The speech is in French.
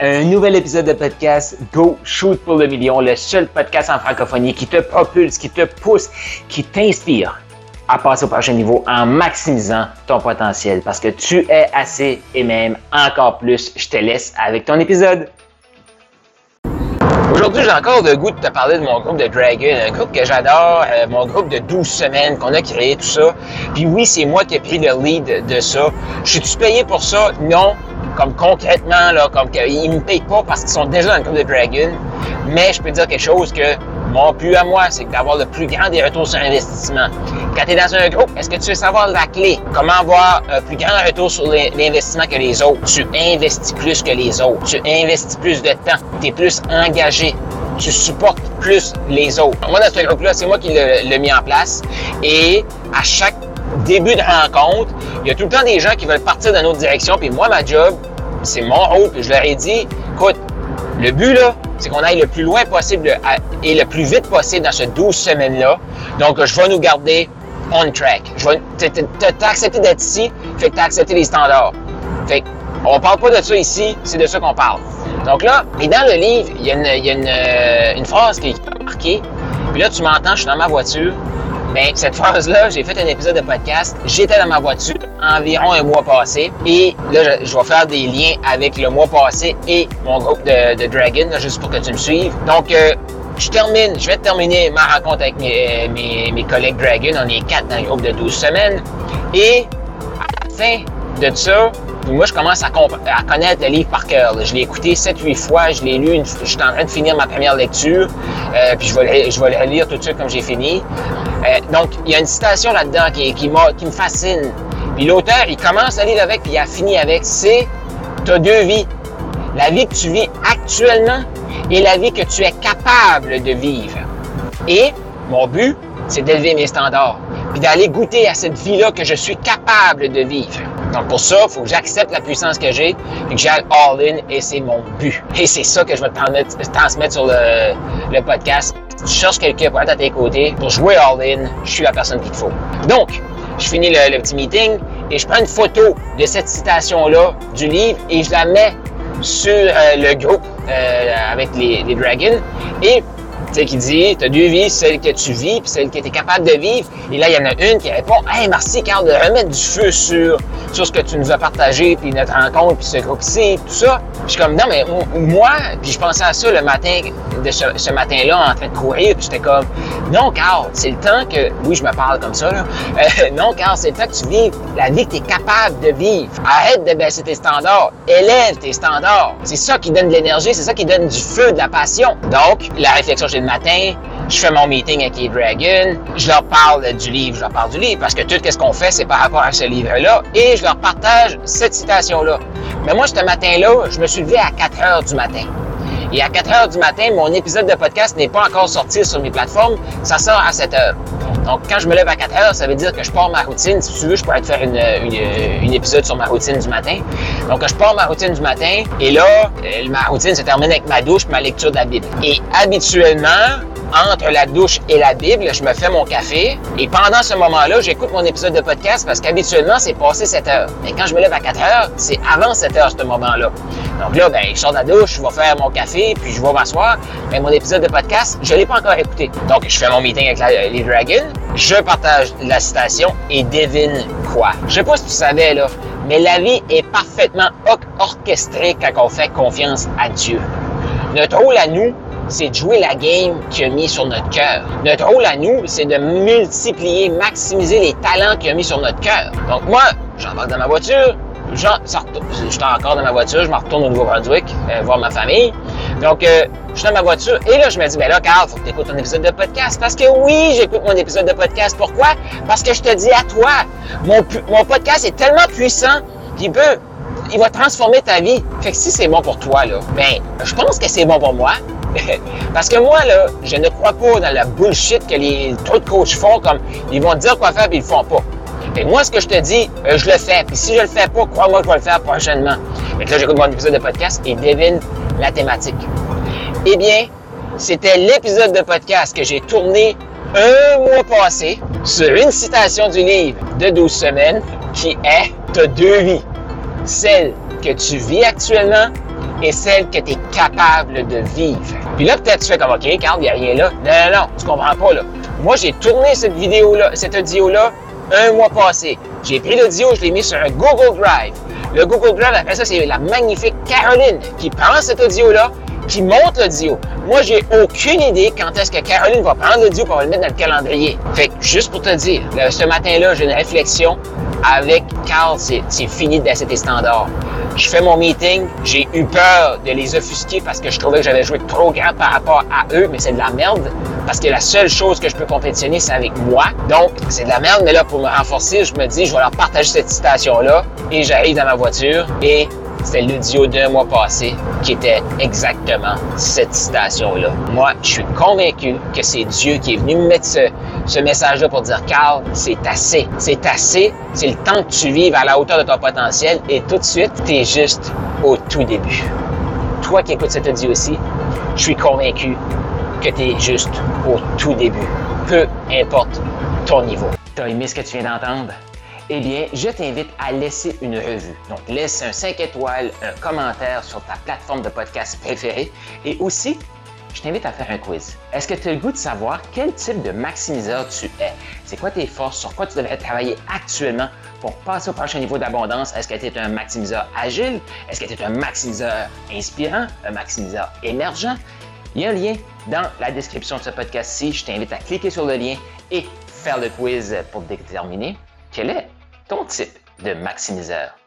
un nouvel épisode de podcast Go Shoot pour le million, le seul podcast en francophonie qui te propulse, qui te pousse, qui t'inspire à passer au prochain niveau en maximisant ton potentiel parce que tu es assez et même encore plus. Je te laisse avec ton épisode. Aujourd'hui, j'ai encore le goût de te parler de mon groupe de Dragon, un groupe que j'adore, euh, mon groupe de 12 semaines qu'on a créé, tout ça. Puis oui, c'est moi qui ai pris le lead de ça. Je suis-tu payé pour ça? Non. Comme concrètement, là, comme qu'ils me payent pas parce qu'ils sont déjà dans le groupe de Dragon. Mais je peux dire quelque chose que mon but à moi, c'est d'avoir le plus grand des retours sur investissement. Quand tu es dans un groupe, est-ce que tu veux savoir la clé? Comment avoir un plus grand retour sur l'investissement que les autres? Tu investis plus que les autres. Tu investis plus de temps. Tu es plus engagé. Tu supportes plus les autres. Moi, dans ce groupe-là, c'est moi qui l'ai mis en place. Et à chaque début de rencontre, il y a tout le temps des gens qui veulent partir dans une autre direction. Puis moi, ma job, c'est mon rôle. Puis je leur ai dit, écoute, le but, là, c'est qu'on aille le plus loin possible et le plus vite possible dans ce 12 semaines-là. Donc, je vais nous garder on track. Je vais, accepté d'être ici, fait que t'as accepté les standards. Fait on parle pas de ça ici, c'est de ça qu'on parle. Donc là, et dans le livre, il y a une, euh, une phrase qui est marquée. Puis là, tu m'entends, je suis dans ma voiture. Bien, cette phrase-là, j'ai fait un épisode de podcast. J'étais dans ma voiture environ un mois passé. Et là, je, vais faire des liens avec le mois passé et mon groupe de, Dragon, juste pour que tu me suives. Donc, euh, je termine, je vais terminer ma rencontre avec mes, mes, mes, collègues Dragon. On est quatre dans le groupe de 12 semaines. Et à la fin de ça, moi, je commence à, connaître le livre par cœur. Je l'ai écouté 7-8 fois, je l'ai lu, je suis en train de finir ma première lecture, euh, puis je vais, le relire tout de suite comme j'ai fini. Euh, donc, il y a une citation là-dedans qui, qui, qui me fascine. Puis l'auteur, il commence à lire avec, puis il a fini avec, c'est « tu as deux vies. La vie que tu vis actuellement et la vie que tu es capable de vivre. » Et mon but, c'est d'élever mes standards, puis d'aller goûter à cette vie-là que je suis capable de vivre. Donc pour ça, il faut que j'accepte la puissance que j'ai et que j'aille all-in et c'est mon but. Et c'est ça que je vais te transmettre sur le, le podcast. Tu cherches quelqu'un pour être à tes côtés, pour jouer all-in, je suis la personne qu'il te faut. Donc, je finis le, petit meeting et je prends une photo de cette citation-là du livre et je la mets sur euh, le groupe euh, avec les, les dragons. Et tu sais, qui dit, tu as deux vies, celle que tu vis, puis celle que tu es capable de vivre. Et là, il y en a une qui répond, hey, merci, Carl, de remettre du feu sur, sur ce que tu nous as partagé, puis notre rencontre, puis ce groupe-ci, tout ça. Puis je suis comme, non, mais moi, puis je pensais à ça le matin, de ce, matin-là, en train de courir, puis j'étais comme, non, Carl, c'est le temps que, oui, je me parle comme ça, là. Euh, non, Carl, c'est le temps que tu vives la vie que tu es capable de vivre. Arrête de baisser tes standards. Élève tes standards. C'est ça qui donne de l'énergie, c'est ça qui donne du feu, de la passion. Donc, la réflexion le matin, je fais mon meeting avec les Dragons, je leur parle du livre, je leur parle du livre, parce que tout ce qu'on fait, c'est par rapport à ce livre-là, et je leur partage cette citation-là. Mais moi, ce matin-là, je me suis levé à 4 heures du matin. Et à 4 heures du matin, mon épisode de podcast n'est pas encore sorti sur mes plateformes, ça sort à 7 heures. Donc, quand je me lève à 4 heures, ça veut dire que je pars ma routine. Si tu veux, je pourrais te faire une, une, épisode sur ma routine du matin. Donc, je pars ma routine du matin et là, euh, ma routine se termine avec ma douche ma lecture de la Bible. Et habituellement, entre la douche et la Bible, je me fais mon café. Et pendant ce moment-là, j'écoute mon épisode de podcast parce qu'habituellement, c'est passé 7 heures. Mais quand je me lève à 4 heures, c'est avant 7 heures, ce moment-là. Donc là, ben, je sors de la douche, je vais faire mon café, puis je vais m'asseoir. Mais mon épisode de podcast, je l'ai pas encore écouté. Donc, je fais mon meeting avec les Dragons, je partage la citation et devine quoi. Je sais pas si tu savais, là, mais la vie est parfaitement orchestrée quand on fait confiance à Dieu. Notre rôle à nous, c'est de jouer la game qu'il a mis sur notre cœur. Notre rôle à nous, c'est de multiplier, maximiser les talents qu'il a mis sur notre cœur. Donc moi, j'embarque dans ma voiture, je suis encore dans ma voiture, je me retourne au Nouveau-Brunswick euh, voir ma famille. Donc, euh, je suis dans ma voiture et là, je me dis, ben là, Carl, faut que tu écoutes ton épisode de podcast. Parce que oui, j'écoute mon épisode de podcast. Pourquoi? Parce que je te dis à toi, mon, podcast est tellement puissant qu'il peut, il va transformer ta vie. Fait que si c'est bon pour toi, là, ben, je pense que c'est bon pour moi. Parce que moi, là, je ne crois pas dans la bullshit que les trop de coachs font, comme ils vont dire quoi faire puis ils le font pas. Et moi, ce que je te dis, euh, je le fais. Puis si je le fais pas, crois-moi que je vais le faire prochainement. Et là, j'écoute mon épisode de podcast et devine la thématique. Eh bien, c'était l'épisode de podcast que j'ai tourné un mois passé sur une citation du livre de 12 semaines qui est T'as deux vies. Celle que tu vis actuellement et celle que tu es capable de vivre. Puis là, peut-être tu fais comme, OK, Carl, il n'y a rien là. Non, non, non, tu comprends pas, là. Moi, j'ai tourné cette vidéo-là, cet audio-là, un mois passé. J'ai pris l'audio, je l'ai mis sur un Google Drive. Le Google Drive, après ça, c'est la magnifique Caroline qui prend cet audio-là, qui monte l'audio. Moi, j'ai aucune idée quand est-ce que Caroline va prendre l'audio pour le mettre dans le calendrier. Fait que, juste pour te dire, ce matin-là, j'ai une réflexion avec Carl, c'est fini d'être tes standards. Je fais mon meeting, j'ai eu peur de les offusquer parce que je trouvais que j'avais joué trop grand par rapport à eux, mais c'est de la merde parce que la seule chose que je peux compétitionner, c'est avec moi. Donc, c'est de la merde, mais là, pour me renforcer, je me dis, je vais leur partager cette citation-là et j'arrive dans ma voiture et c'était l'audio d'un mois passé qui était exactement cette citation-là. Moi, je suis convaincu que c'est Dieu qui est venu me mettre ce, message-là pour dire, Carl, c'est assez. C'est assez. C'est le temps que tu vives à la hauteur de ton potentiel et tout de suite, tu es juste au tout début. Toi qui écoutes cet audio aussi, je suis convaincu que tu es juste au tout début. Peu importe ton niveau. T'as aimé ce que tu viens d'entendre? eh bien, je t'invite à laisser une revue. Donc, laisse un 5 étoiles, un commentaire sur ta plateforme de podcast préférée et aussi, je t'invite à faire un quiz. Est-ce que tu as le goût de savoir quel type de maximiseur tu es? C'est quoi tes forces? Sur quoi tu devrais travailler actuellement pour passer au prochain niveau d'abondance? Est-ce que tu es un maximiseur agile? Est-ce que tu es un maximiseur inspirant? Un maximiseur émergent? Il y a un lien dans la description de ce podcast-ci. Je t'invite à cliquer sur le lien et faire le quiz pour déterminer quel est ton type de maximiseur.